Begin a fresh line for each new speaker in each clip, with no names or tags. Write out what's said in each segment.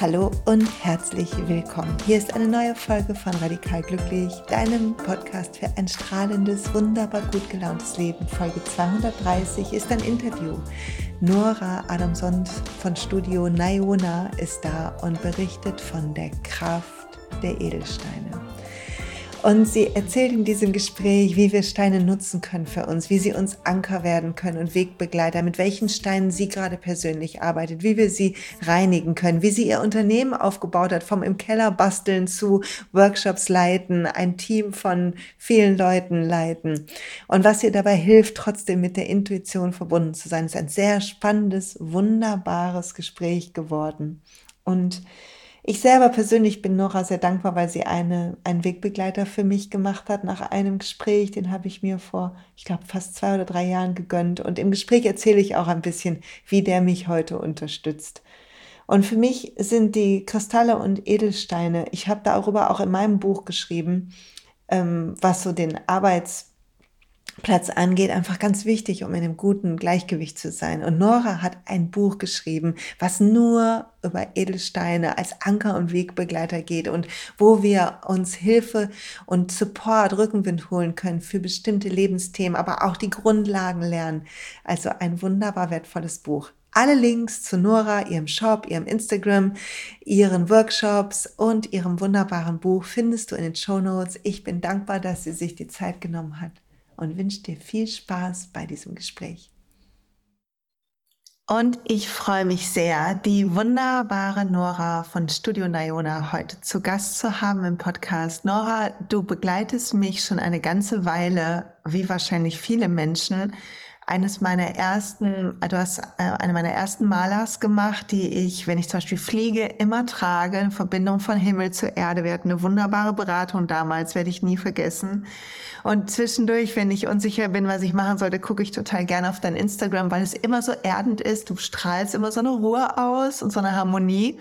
Hallo und herzlich willkommen. Hier ist eine neue Folge von Radikal Glücklich, deinem Podcast für ein strahlendes, wunderbar gut gelauntes Leben. Folge 230 ist ein Interview. Nora Adamson von Studio Naiona ist da und berichtet von der Kraft der Edelsteine. Und sie erzählt in diesem Gespräch, wie wir Steine nutzen können für uns, wie sie uns Anker werden können und Wegbegleiter, mit welchen Steinen sie gerade persönlich arbeitet, wie wir sie reinigen können, wie sie ihr Unternehmen aufgebaut hat, vom im Keller basteln zu Workshops leiten, ein Team von vielen Leuten leiten und was ihr dabei hilft, trotzdem mit der Intuition verbunden zu sein. Es ist ein sehr spannendes, wunderbares Gespräch geworden. Und ich selber persönlich bin Nora sehr dankbar, weil sie eine, einen Wegbegleiter für mich gemacht hat nach einem Gespräch. Den habe ich mir vor, ich glaube, fast zwei oder drei Jahren gegönnt. Und im Gespräch erzähle ich auch ein bisschen, wie der mich heute unterstützt. Und für mich sind die Kristalle und Edelsteine, ich habe darüber auch in meinem Buch geschrieben, ähm, was so den Arbeits Platz angeht, einfach ganz wichtig, um in einem guten Gleichgewicht zu sein. Und Nora hat ein Buch geschrieben, was nur über Edelsteine als Anker und Wegbegleiter geht und wo wir uns Hilfe und Support, Rückenwind holen können für bestimmte Lebensthemen, aber auch die Grundlagen lernen. Also ein wunderbar wertvolles Buch. Alle Links zu Nora, ihrem Shop, ihrem Instagram, ihren Workshops und ihrem wunderbaren Buch findest du in den Show Notes. Ich bin dankbar, dass sie sich die Zeit genommen hat und wünsche dir viel Spaß bei diesem Gespräch. Und ich freue mich sehr, die wunderbare Nora von Studio Nayona heute zu Gast zu haben im Podcast. Nora, du begleitest mich schon eine ganze Weile, wie wahrscheinlich viele Menschen, eines meiner ersten, du hast äh, eine meiner ersten Malers gemacht, die ich, wenn ich zum Beispiel fliege, immer trage, in Verbindung von Himmel zu Erde. Wir hatten eine wunderbare Beratung damals, werde ich nie vergessen. Und zwischendurch, wenn ich unsicher bin, was ich machen sollte, gucke ich total gerne auf dein Instagram, weil es immer so erdend ist. Du strahlst immer so eine Ruhe aus und so eine Harmonie.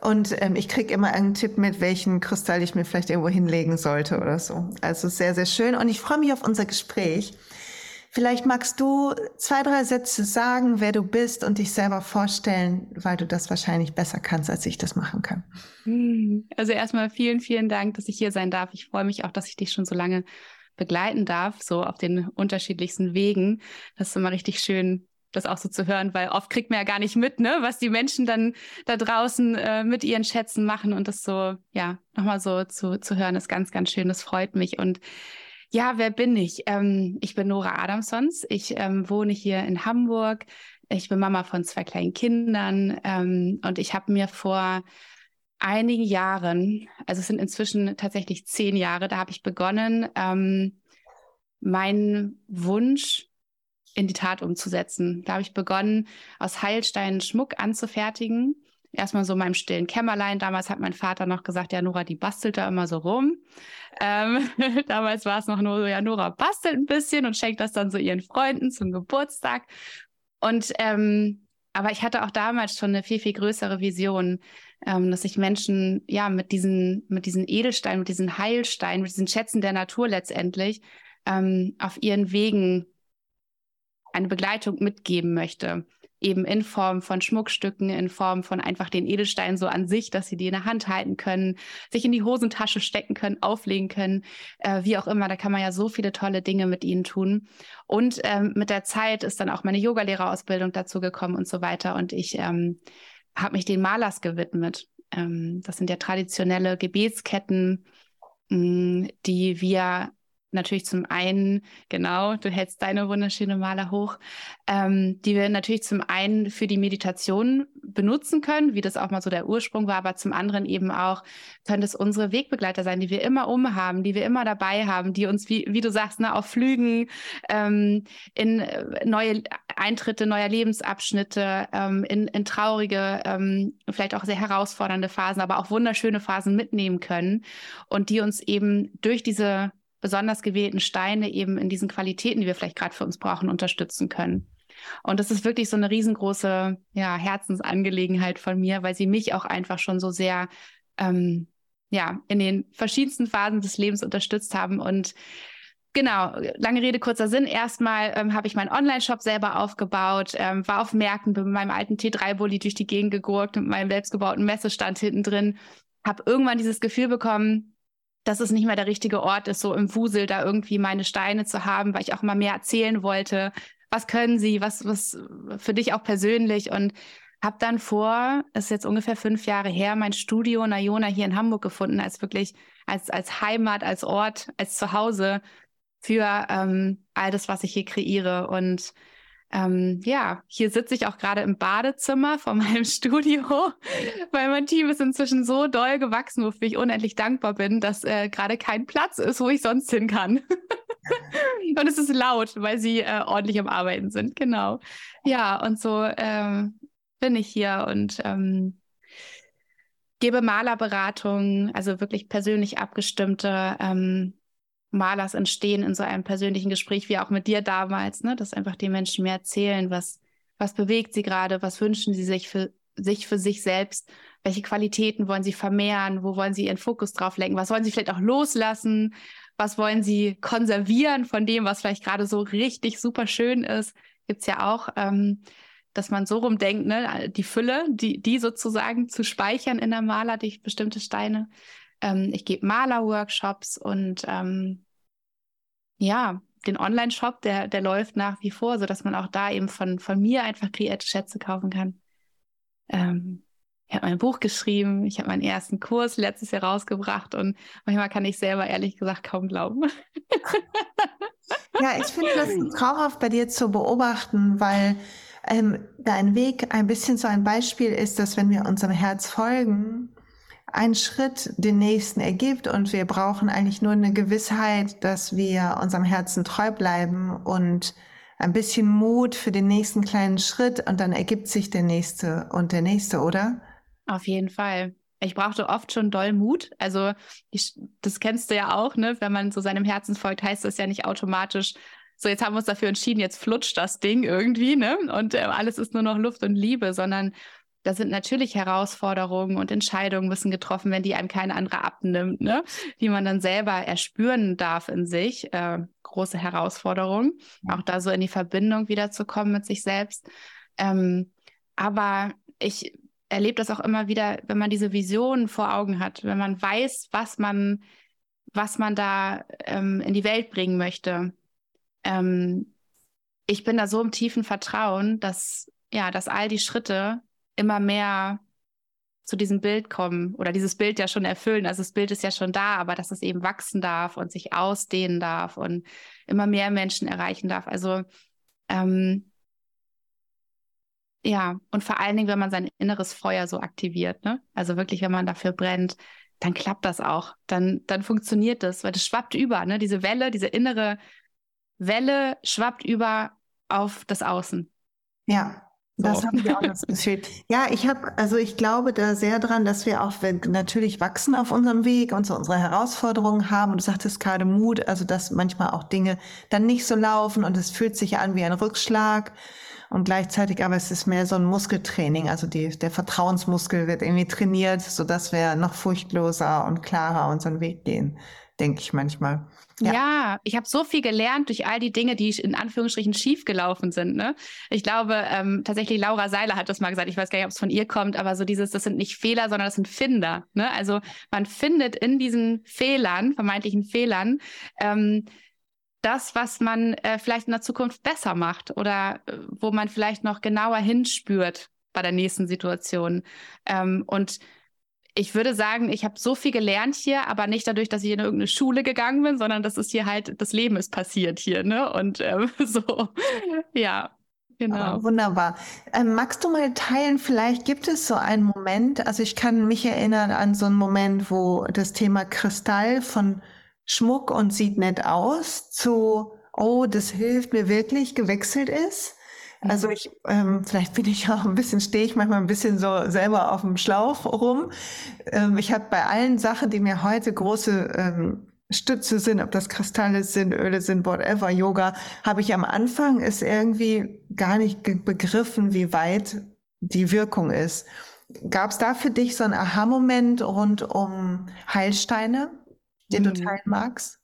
Und ähm, ich krieg immer einen Tipp mit, welchen Kristall ich mir vielleicht irgendwo hinlegen sollte oder so. Also sehr, sehr schön. Und ich freue mich auf unser Gespräch. Vielleicht magst du zwei, drei Sätze sagen, wer du bist und dich selber vorstellen, weil du das wahrscheinlich besser kannst, als ich das machen kann.
Hm. Also erstmal vielen, vielen Dank, dass ich hier sein darf. Ich freue mich auch, dass ich dich schon so lange begleiten darf, so auf den unterschiedlichsten Wegen. Das ist immer richtig schön, das auch so zu hören, weil oft kriegt man ja gar nicht mit, ne, was die Menschen dann da draußen äh, mit ihren Schätzen machen und das so, ja, nochmal so zu, zu hören, ist ganz, ganz schön. Das freut mich. Und ja, wer bin ich? Ähm, ich bin Nora Adamsons. Ich ähm, wohne hier in Hamburg. Ich bin Mama von zwei kleinen Kindern ähm, und ich habe mir vor einigen Jahren, also es sind inzwischen tatsächlich zehn Jahre, da habe ich begonnen, ähm, meinen Wunsch in die Tat umzusetzen. Da habe ich begonnen, aus Heilsteinen Schmuck anzufertigen erstmal so in meinem stillen Kämmerlein. Damals hat mein Vater noch gesagt, ja, Nora, die bastelt da immer so rum. Ähm, damals war es noch nur so, ja, Nora bastelt ein bisschen und schenkt das dann so ihren Freunden zum Geburtstag. Und ähm, aber ich hatte auch damals schon eine viel, viel größere Vision, ähm, dass ich Menschen ja mit diesen, mit diesen Edelsteinen, mit diesen Heilsteinen, mit diesen Schätzen der Natur letztendlich ähm, auf ihren Wegen eine Begleitung mitgeben möchte eben in Form von Schmuckstücken, in Form von einfach den Edelsteinen so an sich, dass sie die in der Hand halten können, sich in die Hosentasche stecken können, auflegen können, äh, wie auch immer. Da kann man ja so viele tolle Dinge mit ihnen tun. Und ähm, mit der Zeit ist dann auch meine Yogalehrerausbildung dazu gekommen und so weiter. Und ich ähm, habe mich den Malers gewidmet. Ähm, das sind ja traditionelle Gebetsketten, mh, mm, die wir natürlich zum einen, genau, du hältst deine wunderschöne Maler hoch, ähm, die wir natürlich zum einen für die Meditation benutzen können, wie das auch mal so der Ursprung war, aber zum anderen eben auch können es unsere Wegbegleiter sein, die wir immer umhaben, die wir immer dabei haben, die uns, wie, wie du sagst, ne, auf Flügen ähm, in äh, neue Eintritte neuer Lebensabschnitte, ähm, in, in traurige, ähm, vielleicht auch sehr herausfordernde Phasen, aber auch wunderschöne Phasen mitnehmen können und die uns eben durch diese besonders gewählten Steine eben in diesen Qualitäten, die wir vielleicht gerade für uns brauchen, unterstützen können. Und das ist wirklich so eine riesengroße ja, Herzensangelegenheit von mir, weil sie mich auch einfach schon so sehr ähm, ja, in den verschiedensten Phasen des Lebens unterstützt haben. Und genau, lange Rede, kurzer Sinn. Erstmal ähm, habe ich meinen Online-Shop selber aufgebaut, ähm, war auf Märkten, mit meinem alten T3-Bulli durch die Gegend gegurkt, mit meinem selbstgebauten Messestand hinten drin. Habe irgendwann dieses Gefühl bekommen, dass es nicht mehr der richtige Ort ist, so im Wusel da irgendwie meine Steine zu haben, weil ich auch immer mehr erzählen wollte. Was können sie? Was, was für dich auch persönlich? Und habe dann vor, es ist jetzt ungefähr fünf Jahre her, mein Studio Nayona hier in Hamburg gefunden, als wirklich, als, als Heimat, als Ort, als Zuhause für ähm, all das, was ich hier kreiere. Und ähm, ja, hier sitze ich auch gerade im Badezimmer von meinem Studio, weil mein Team ist inzwischen so doll gewachsen, wofür ich unendlich dankbar bin, dass äh, gerade kein Platz ist, wo ich sonst hin kann. und es ist laut, weil sie äh, ordentlich am Arbeiten sind, genau. Ja, und so ähm, bin ich hier und ähm, gebe Malerberatung, also wirklich persönlich abgestimmte ähm, Malers entstehen in so einem persönlichen Gespräch, wie auch mit dir damals, ne? dass einfach die Menschen mehr erzählen, was, was bewegt sie gerade, was wünschen sie sich für sich für sich selbst, welche Qualitäten wollen sie vermehren, wo wollen sie ihren Fokus drauf lenken, was wollen sie vielleicht auch loslassen, was wollen sie konservieren von dem, was vielleicht gerade so richtig super schön ist. Gibt es ja auch, ähm, dass man so rumdenkt, ne? die Fülle, die, die sozusagen zu speichern in der Maler, die bestimmte Steine. Ähm, ich gebe Maler-Workshops und ähm, ja, den Online-Shop, der, der läuft nach wie vor, sodass man auch da eben von, von mir einfach kreierte Schätze kaufen kann. Ähm, ich habe mein Buch geschrieben, ich habe meinen ersten Kurs letztes Jahr rausgebracht und manchmal kann ich selber ehrlich gesagt kaum glauben.
ja, ich finde das traumhaft bei dir zu beobachten, weil ähm, dein Weg ein bisschen so ein Beispiel ist, dass wenn wir unserem Herz folgen, ein Schritt den nächsten ergibt und wir brauchen eigentlich nur eine Gewissheit, dass wir unserem Herzen treu bleiben und ein bisschen Mut für den nächsten kleinen Schritt und dann ergibt sich der nächste und der nächste, oder?
Auf jeden Fall. Ich brauchte oft schon doll Mut. Also ich, das kennst du ja auch, ne? Wenn man so seinem Herzen folgt, heißt das ja nicht automatisch, so jetzt haben wir uns dafür entschieden, jetzt flutscht das Ding irgendwie, ne? Und äh, alles ist nur noch Luft und Liebe, sondern da sind natürlich Herausforderungen und Entscheidungen müssen getroffen werden, die einem kein anderer abnimmt, ne? die man dann selber erspüren darf in sich. Äh, große Herausforderung, auch da so in die Verbindung wiederzukommen mit sich selbst. Ähm, aber ich erlebe das auch immer wieder, wenn man diese Visionen vor Augen hat, wenn man weiß, was man, was man da ähm, in die Welt bringen möchte. Ähm, ich bin da so im tiefen Vertrauen, dass ja, dass all die Schritte immer mehr zu diesem Bild kommen oder dieses Bild ja schon erfüllen. Also das Bild ist ja schon da, aber dass es eben wachsen darf und sich ausdehnen darf und immer mehr Menschen erreichen darf. Also ähm, ja, und vor allen Dingen, wenn man sein inneres Feuer so aktiviert, ne? Also wirklich, wenn man dafür brennt, dann klappt das auch. Dann, dann funktioniert das, weil das schwappt über, ne? Diese Welle, diese innere Welle schwappt über auf das Außen.
Ja, das habe ich auch das Gefühl. Ja, ich habe, also ich glaube da sehr dran, dass wir auch wenn, natürlich wachsen auf unserem Weg und so unsere Herausforderungen haben. Und du sagtest gerade Mut, also dass manchmal auch Dinge dann nicht so laufen und es fühlt sich an wie ein Rückschlag. Und gleichzeitig aber es ist mehr so ein Muskeltraining. Also die, der Vertrauensmuskel wird irgendwie trainiert, so dass wir noch furchtloser und klarer unseren Weg gehen, denke ich manchmal.
Ja, ja ich habe so viel gelernt durch all die Dinge, die in Anführungsstrichen schiefgelaufen sind. Ne? Ich glaube, ähm, tatsächlich Laura Seiler hat das mal gesagt. Ich weiß gar nicht, ob es von ihr kommt, aber so dieses, das sind nicht Fehler, sondern das sind Finder. Ne? Also man findet in diesen Fehlern, vermeintlichen Fehlern, ähm, das, was man äh, vielleicht in der Zukunft besser macht oder äh, wo man vielleicht noch genauer hinspürt bei der nächsten Situation. Ähm, und ich würde sagen, ich habe so viel gelernt hier, aber nicht dadurch, dass ich in irgendeine Schule gegangen bin, sondern das ist hier halt, das Leben ist passiert hier, ne? Und ähm, so, ja. Genau.
Oh, wunderbar. Ähm, magst du mal teilen, vielleicht gibt es so einen Moment, also ich kann mich erinnern an so einen Moment, wo das Thema Kristall von Schmuck und sieht nett aus zu, oh, das hilft mir wirklich, gewechselt ist. Also mhm. ich, ähm, vielleicht bin ich auch ein bisschen, stehe ich manchmal ein bisschen so selber auf dem Schlauch rum. Ähm, ich habe bei allen Sachen, die mir heute große ähm, Stütze sind, ob das Kristalle sind, Öle sind, whatever, Yoga, habe ich am Anfang es irgendwie gar nicht begriffen, wie weit die Wirkung ist. gab es da für dich so einen Aha-Moment rund um Heilsteine, den mhm. du teilen magst?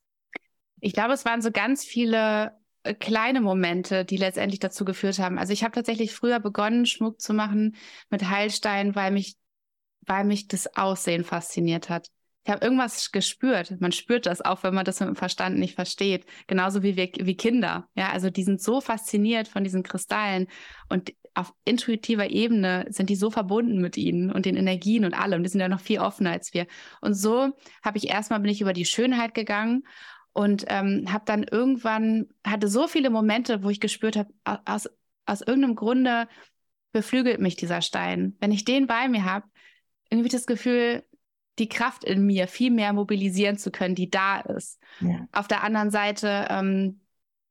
Ich glaube, es waren so ganz viele kleine Momente, die letztendlich dazu geführt haben. Also ich habe tatsächlich früher begonnen, Schmuck zu machen mit Heilsteinen, weil mich, weil mich das Aussehen fasziniert hat. Ich habe irgendwas gespürt. Man spürt das auch, wenn man das mit dem Verstand nicht versteht. Genauso wie wir, wie Kinder. Ja, also die sind so fasziniert von diesen Kristallen und auf intuitiver Ebene sind die so verbunden mit ihnen und den Energien und allem. Die sind ja noch viel offener als wir. Und so habe ich erstmal bin ich über die Schönheit gegangen und ähm, habe dann irgendwann, hatte so viele Momente, wo ich gespürt habe, aus, aus irgendeinem Grunde beflügelt mich dieser Stein. Wenn ich den bei mir habe, irgendwie das Gefühl, die Kraft in mir viel mehr mobilisieren zu können, die da ist. Ja. Auf der anderen Seite ähm,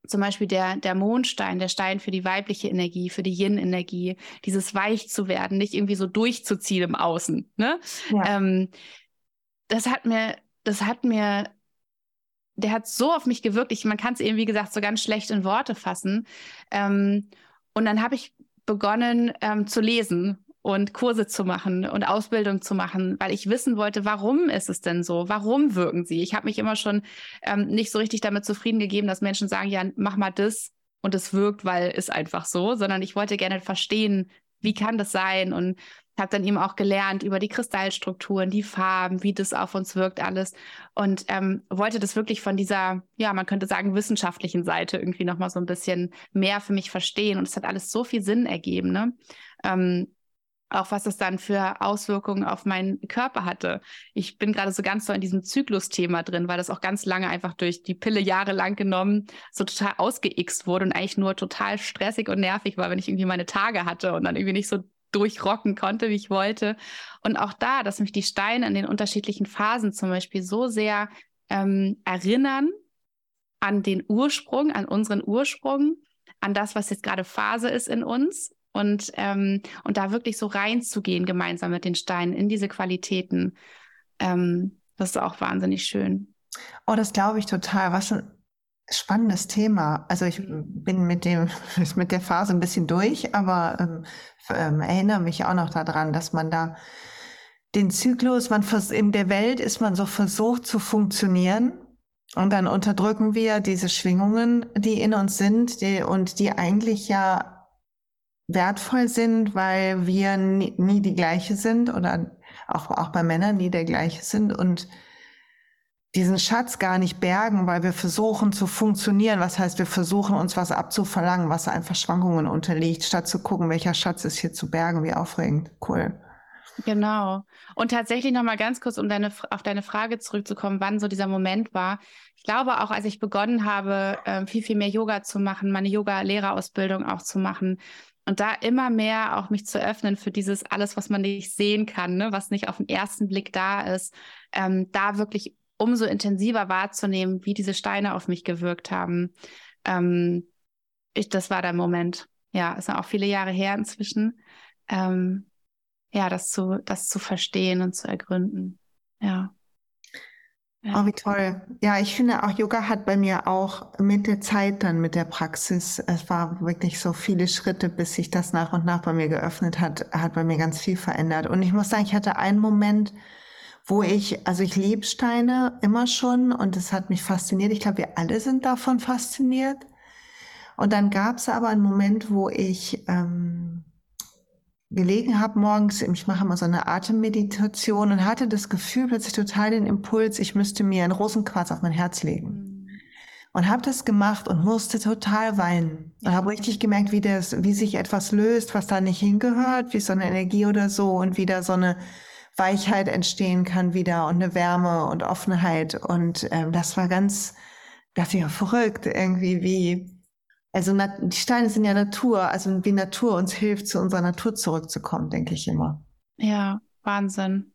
zum Beispiel der, der Mondstein, der Stein für die weibliche Energie, für die Yin-Energie, dieses weich zu werden, nicht irgendwie so durchzuziehen im Außen. Ne? Ja. Ähm, das hat mir, das hat mir der hat so auf mich gewirkt. Ich, man kann es eben, wie gesagt, so ganz schlecht in Worte fassen. Ähm, und dann habe ich begonnen ähm, zu lesen und Kurse zu machen und Ausbildung zu machen, weil ich wissen wollte, warum ist es denn so? Warum wirken sie? Ich habe mich immer schon ähm, nicht so richtig damit zufrieden gegeben, dass Menschen sagen, ja, mach mal das und es wirkt, weil es einfach so, sondern ich wollte gerne verstehen, wie kann das sein und habe dann eben auch gelernt über die Kristallstrukturen, die Farben, wie das auf uns wirkt alles und ähm, wollte das wirklich von dieser, ja, man könnte sagen, wissenschaftlichen Seite irgendwie nochmal so ein bisschen mehr für mich verstehen und es hat alles so viel Sinn ergeben, ne? Ähm, auch was es dann für Auswirkungen auf meinen Körper hatte. Ich bin gerade so ganz so in diesem Zyklus-Thema drin, weil das auch ganz lange einfach durch die Pille jahrelang genommen so total ausgeixt wurde und eigentlich nur total stressig und nervig war, wenn ich irgendwie meine Tage hatte und dann irgendwie nicht so durchrocken konnte, wie ich wollte. Und auch da, dass mich die Steine in den unterschiedlichen Phasen zum Beispiel so sehr ähm, erinnern an den Ursprung, an unseren Ursprung, an das, was jetzt gerade Phase ist in uns. Und, ähm, und da wirklich so reinzugehen, gemeinsam mit den Steinen in diese Qualitäten. Ähm, das ist auch wahnsinnig schön.
Oh, das glaube ich total. Was ein spannendes Thema. Also ich bin mit dem mit der Phase ein bisschen durch, aber ähm, ähm, erinnere mich auch noch daran, dass man da den Zyklus, man in der Welt ist man so versucht zu funktionieren und dann unterdrücken wir diese Schwingungen, die in uns sind, die, und die eigentlich ja wertvoll sind, weil wir nie, nie die gleiche sind oder auch, auch bei Männern nie der gleiche sind und diesen Schatz gar nicht bergen, weil wir versuchen zu funktionieren. Was heißt, wir versuchen uns was abzuverlangen, was einfach Schwankungen unterliegt, statt zu gucken, welcher Schatz ist hier zu bergen. Wie aufregend. Cool.
Genau. Und tatsächlich nochmal ganz kurz, um deine, auf deine Frage zurückzukommen, wann so dieser Moment war. Ich glaube auch, als ich begonnen habe, ähm, viel, viel mehr Yoga zu machen, meine Yoga-Lehrerausbildung auch zu machen, und da immer mehr auch mich zu öffnen für dieses alles, was man nicht sehen kann, ne? was nicht auf den ersten Blick da ist, ähm, da wirklich umso intensiver wahrzunehmen, wie diese Steine auf mich gewirkt haben. Ähm, ich, das war der Moment. Ja, sind auch viele Jahre her inzwischen. Ähm, ja, das zu, das zu verstehen und zu ergründen. Ja.
ja. Oh, wie toll. Ja, ich finde auch Yoga hat bei mir auch mit der Zeit dann, mit der Praxis, es war wirklich so viele Schritte, bis sich das nach und nach bei mir geöffnet hat, hat bei mir ganz viel verändert. Und ich muss sagen, ich hatte einen Moment, wo ich, also ich liebe Steine immer schon und es hat mich fasziniert. Ich glaube, wir alle sind davon fasziniert. Und dann gab es aber einen Moment, wo ich ähm, gelegen habe morgens, ich mache immer so eine Atemmeditation und hatte das Gefühl, plötzlich total den Impuls, ich müsste mir einen Rosenquarz auf mein Herz legen. Mhm. Und habe das gemacht und musste total weinen. Und habe richtig gemerkt, wie, das, wie sich etwas löst, was da nicht hingehört, wie so eine Energie oder so und wieder so eine Weichheit entstehen kann wieder und eine Wärme und Offenheit. Und ähm, das war ganz, das ist ja verrückt irgendwie, wie, also die Steine sind ja Natur, also wie Natur uns hilft, zu unserer Natur zurückzukommen, denke ich immer.
Ja, Wahnsinn.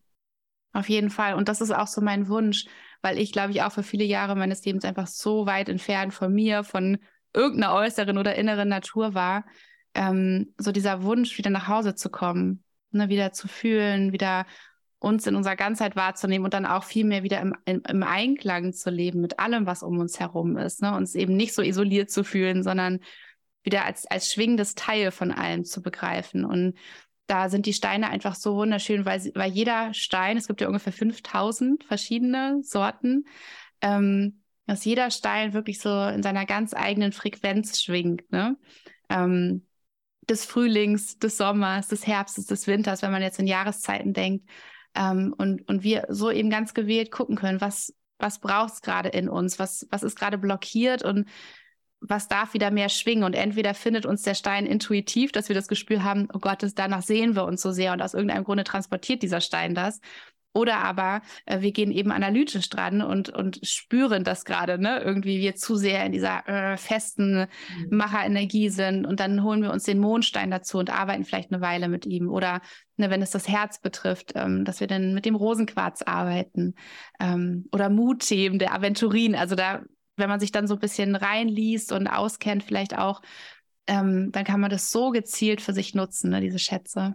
Auf jeden Fall. Und das ist auch so mein Wunsch, weil ich, glaube ich, auch für viele Jahre meines Lebens einfach so weit entfernt von mir, von irgendeiner äußeren oder inneren Natur war. Ähm, so dieser Wunsch, wieder nach Hause zu kommen, ne, wieder zu fühlen, wieder uns in unserer Ganzheit wahrzunehmen und dann auch viel mehr wieder im, im, im Einklang zu leben mit allem, was um uns herum ist. Ne? Uns eben nicht so isoliert zu fühlen, sondern wieder als, als schwingendes Teil von allem zu begreifen. Und da sind die Steine einfach so wunderschön, weil, weil jeder Stein, es gibt ja ungefähr 5000 verschiedene Sorten, ähm, dass jeder Stein wirklich so in seiner ganz eigenen Frequenz schwingt. Ne? Ähm, des Frühlings, des Sommers, des Herbstes, des Winters, wenn man jetzt in Jahreszeiten denkt. Ähm, und, und wir so eben ganz gewählt gucken können, was, was braucht es gerade in uns, was, was ist gerade blockiert und was darf wieder mehr schwingen. Und entweder findet uns der Stein intuitiv, dass wir das Gespür haben, oh Gott, danach sehen wir uns so sehr und aus irgendeinem Grunde transportiert dieser Stein das. Oder aber äh, wir gehen eben analytisch dran und, und spüren das gerade, ne? Irgendwie wir zu sehr in dieser äh, festen mhm. Macherenergie sind und dann holen wir uns den Mondstein dazu und arbeiten vielleicht eine Weile mit ihm. Oder ne, wenn es das Herz betrifft, ähm, dass wir dann mit dem Rosenquarz arbeiten. Ähm, oder Mutthemen, der Aventurin. Also da, wenn man sich dann so ein bisschen reinliest und auskennt, vielleicht auch, ähm, dann kann man das so gezielt für sich nutzen, ne, diese Schätze.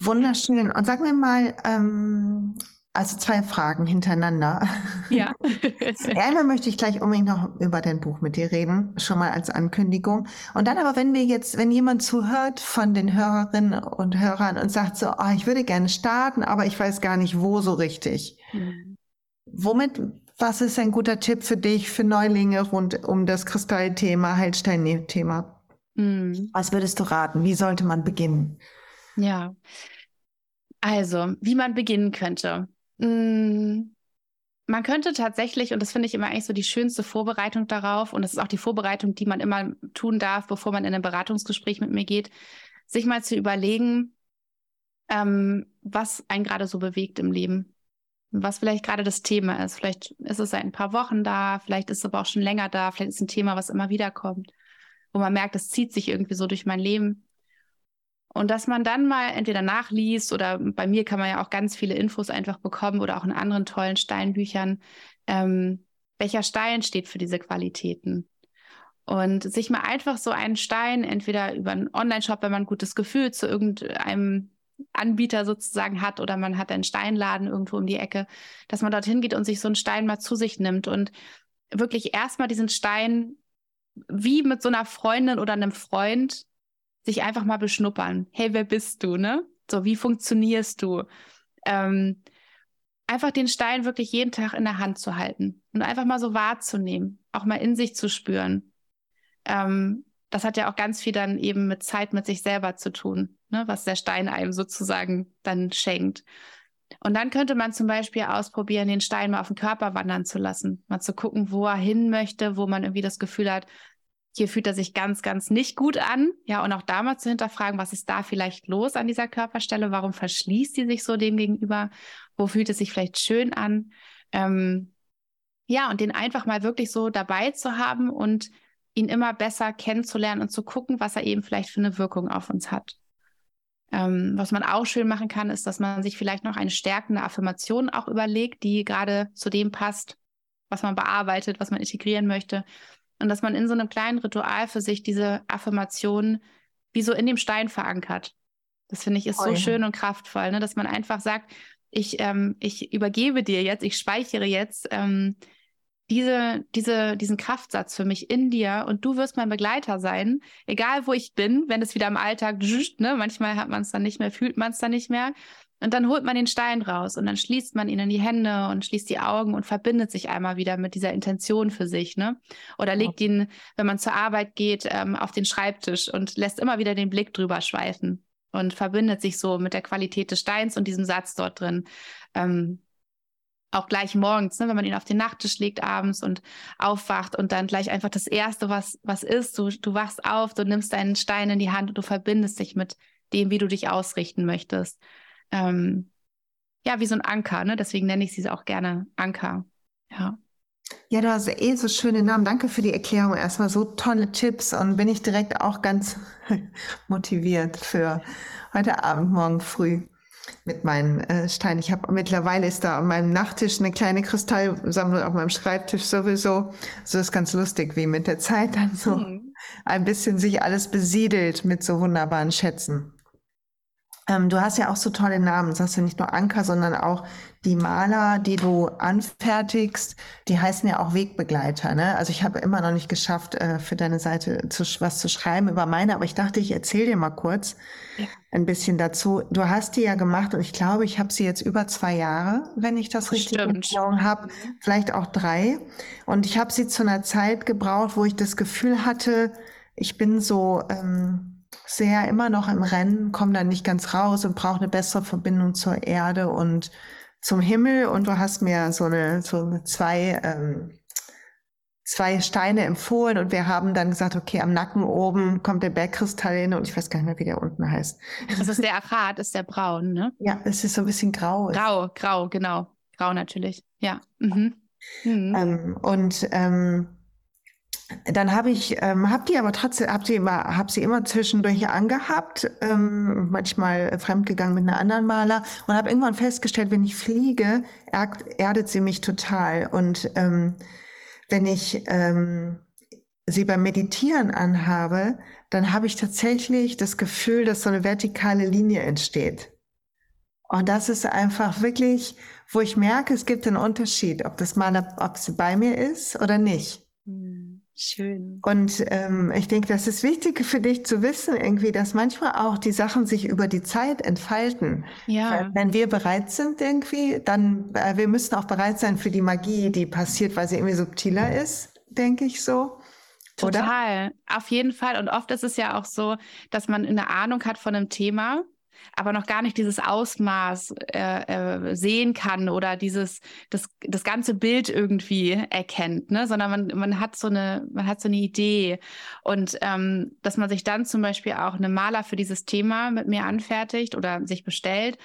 Wunderschön. Und sag mir mal, ähm, also zwei Fragen hintereinander.
Ja.
Einmal möchte ich gleich unbedingt noch über dein Buch mit dir reden, schon mal als Ankündigung. Und dann aber, wenn wir jetzt, wenn jemand zuhört von den Hörerinnen und Hörern und sagt so, oh, ich würde gerne starten, aber ich weiß gar nicht, wo so richtig. Mhm. Womit, was ist ein guter Tipp für dich, für Neulinge rund um das Kristallthema, Heilstein-Thema? Mhm. Was würdest du raten? Wie sollte man beginnen?
Ja. Also, wie man beginnen könnte. Hm, man könnte tatsächlich, und das finde ich immer eigentlich so die schönste Vorbereitung darauf, und das ist auch die Vorbereitung, die man immer tun darf, bevor man in ein Beratungsgespräch mit mir geht, sich mal zu überlegen, ähm, was einen gerade so bewegt im Leben. Was vielleicht gerade das Thema ist. Vielleicht ist es seit ein paar Wochen da, vielleicht ist es aber auch schon länger da, vielleicht ist es ein Thema, was immer wieder kommt, wo man merkt, es zieht sich irgendwie so durch mein Leben. Und dass man dann mal entweder nachliest oder bei mir kann man ja auch ganz viele Infos einfach bekommen oder auch in anderen tollen Steinbüchern, ähm, welcher Stein steht für diese Qualitäten. Und sich mal einfach so einen Stein, entweder über einen Online-Shop, wenn man ein gutes Gefühl zu irgendeinem Anbieter sozusagen hat oder man hat einen Steinladen irgendwo um die Ecke, dass man dorthin geht und sich so einen Stein mal zu sich nimmt und wirklich erstmal diesen Stein wie mit so einer Freundin oder einem Freund sich einfach mal beschnuppern. Hey, wer bist du, ne? So, wie funktionierst du? Ähm, einfach den Stein wirklich jeden Tag in der Hand zu halten und einfach mal so wahrzunehmen, auch mal in sich zu spüren. Ähm, das hat ja auch ganz viel dann eben mit Zeit mit sich selber zu tun, ne? was der Stein einem sozusagen dann schenkt. Und dann könnte man zum Beispiel ausprobieren, den Stein mal auf den Körper wandern zu lassen, mal zu gucken, wo er hin möchte, wo man irgendwie das Gefühl hat, hier fühlt er sich ganz, ganz nicht gut an. Ja, und auch da mal zu hinterfragen, was ist da vielleicht los an dieser Körperstelle? Warum verschließt sie sich so dem gegenüber? Wo fühlt es sich vielleicht schön an? Ähm, ja, und den einfach mal wirklich so dabei zu haben und ihn immer besser kennenzulernen und zu gucken, was er eben vielleicht für eine Wirkung auf uns hat. Ähm, was man auch schön machen kann, ist, dass man sich vielleicht noch eine stärkende Affirmation auch überlegt, die gerade zu dem passt, was man bearbeitet, was man integrieren möchte. Und dass man in so einem kleinen Ritual für sich diese Affirmation wie so in dem Stein verankert. Das finde ich ist so schön und kraftvoll, ne? dass man einfach sagt, ich, ähm, ich übergebe dir jetzt, ich speichere jetzt ähm, diese, diese, diesen Kraftsatz für mich in dir und du wirst mein Begleiter sein, egal wo ich bin, wenn es wieder im Alltag, ne, manchmal hat man es dann nicht mehr, fühlt man es dann nicht mehr. Und dann holt man den Stein raus und dann schließt man ihn in die Hände und schließt die Augen und verbindet sich einmal wieder mit dieser Intention für sich, ne? Oder legt ihn, wenn man zur Arbeit geht, ähm, auf den Schreibtisch und lässt immer wieder den Blick drüber schweifen und verbindet sich so mit der Qualität des Steins und diesem Satz dort drin. Ähm, auch gleich morgens, ne, wenn man ihn auf den Nachttisch legt abends und aufwacht und dann gleich einfach das Erste, was, was ist, du, du wachst auf, du nimmst deinen Stein in die Hand und du verbindest dich mit dem, wie du dich ausrichten möchtest ähm, ja, wie so ein Anker, ne? Deswegen nenne ich sie auch gerne Anker. Ja.
Ja, du hast eh so schöne Namen. Danke für die Erklärung. Erstmal so tolle Tipps und bin ich direkt auch ganz motiviert für heute Abend, morgen früh mit meinen äh, Steinen. Ich habe mittlerweile ist da an meinem Nachttisch eine kleine Kristallsammlung auf meinem Schreibtisch sowieso. So ist ganz lustig, wie mit der Zeit dann so mhm. ein bisschen sich alles besiedelt mit so wunderbaren Schätzen. Ähm, du hast ja auch so tolle Namen. Das hast du nicht nur Anker, sondern auch die Maler, die du anfertigst, die heißen ja auch Wegbegleiter. Ne? Also ich habe immer noch nicht geschafft, äh, für deine Seite zu, was zu schreiben über meine, aber ich dachte, ich erzähle dir mal kurz ja. ein bisschen dazu. Du hast die ja gemacht und ich glaube, ich habe sie jetzt über zwei Jahre, wenn ich das richtig in Erinnerung habe, mhm. vielleicht auch drei. Und ich habe sie zu einer Zeit gebraucht, wo ich das Gefühl hatte, ich bin so ähm, sehr immer noch im Rennen, komme da nicht ganz raus und brauche eine bessere Verbindung zur Erde und zum Himmel und du hast mir so eine, so zwei, ähm, zwei Steine empfohlen und wir haben dann gesagt, okay, am Nacken oben kommt der Bergkristall hin und ich weiß gar nicht mehr, wie der unten heißt.
Das ist der Achat, ist der braun, ne?
Ja, es ist so ein bisschen grau.
Grau, grau, genau. Grau natürlich, ja. Mhm.
Mhm. Ähm, und ähm, dann habe ich, ähm, hab die aber trotzdem, hab sie immer, hab sie immer zwischendurch angehabt, ähm, manchmal fremdgegangen mit einer anderen Maler und habe irgendwann festgestellt, wenn ich fliege, erdet sie mich total. Und ähm, wenn ich ähm, sie beim Meditieren anhabe, dann habe ich tatsächlich das Gefühl, dass so eine vertikale Linie entsteht. Und das ist einfach wirklich, wo ich merke, es gibt einen Unterschied, ob das Maler, ob sie bei mir ist oder nicht. Mhm.
Schön.
Und ähm, ich denke, das ist wichtig für dich zu wissen, irgendwie, dass manchmal auch die Sachen sich über die Zeit entfalten. Ja. Wenn wir bereit sind, irgendwie, dann äh, wir müssen auch bereit sein für die Magie, die passiert, weil sie irgendwie subtiler ist, denke ich so.
Total, Oder? auf jeden Fall. Und oft ist es ja auch so, dass man eine Ahnung hat von einem Thema aber noch gar nicht dieses Ausmaß äh, äh, sehen kann oder dieses das, das ganze Bild irgendwie erkennt, ne? sondern man, man hat so eine man hat so eine Idee und ähm, dass man sich dann zum Beispiel auch eine Maler für dieses Thema mit mir anfertigt oder sich bestellt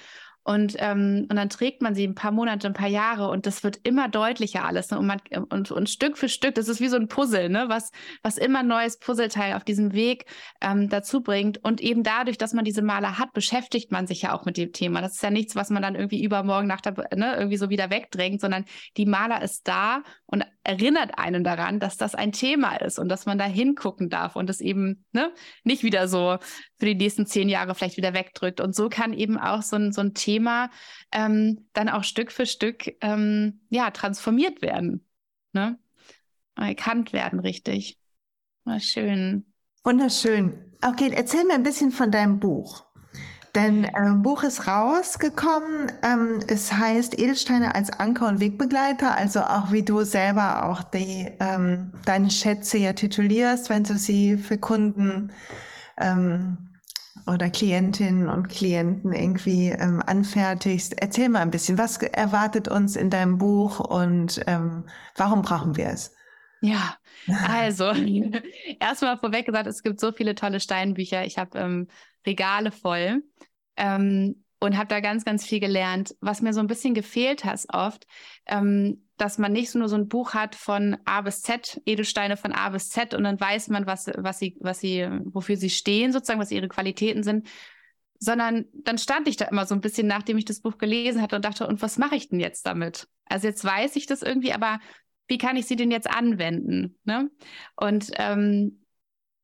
und, ähm, und dann trägt man sie ein paar Monate, ein paar Jahre und das wird immer deutlicher alles. Ne? Und, man, und, und Stück für Stück, das ist wie so ein Puzzle, ne? was, was immer neues Puzzleteil auf diesem Weg ähm, dazu bringt. Und eben dadurch, dass man diese Maler hat, beschäftigt man sich ja auch mit dem Thema. Das ist ja nichts, was man dann irgendwie übermorgen nach der, ne, irgendwie so wieder wegdrängt, sondern die Maler ist da und erinnert einen daran, dass das ein Thema ist und dass man da hingucken darf und es eben ne, nicht wieder so für die nächsten zehn Jahre vielleicht wieder wegdrückt. Und so kann eben auch so ein, so ein Thema ähm, dann auch Stück für Stück ähm, ja, transformiert werden, ne? erkannt werden, richtig. War schön.
Wunderschön. Okay, erzähl mir ein bisschen von deinem Buch. Dein ähm, Buch ist rausgekommen. Ähm, es heißt Edelsteine als Anker und Wegbegleiter, also auch wie du selber auch die, ähm, deine Schätze ja titulierst, wenn du sie für Kunden ähm, oder Klientinnen und Klienten irgendwie ähm, anfertigst. Erzähl mal ein bisschen, was erwartet uns in deinem Buch und ähm, warum brauchen wir es?
Ja, also erstmal vorweg gesagt, es gibt so viele tolle Steinbücher. Ich habe ähm, Regale voll ähm, und habe da ganz, ganz viel gelernt. Was mir so ein bisschen gefehlt hat oft, ähm, dass man nicht nur so ein Buch hat von A bis Z, Edelsteine von A bis Z und dann weiß man, was, was sie, was sie, wofür sie stehen, sozusagen, was ihre Qualitäten sind, sondern dann stand ich da immer so ein bisschen, nachdem ich das Buch gelesen hatte und dachte, und was mache ich denn jetzt damit? Also jetzt weiß ich das irgendwie, aber wie kann ich sie denn jetzt anwenden? Ne? Und ähm,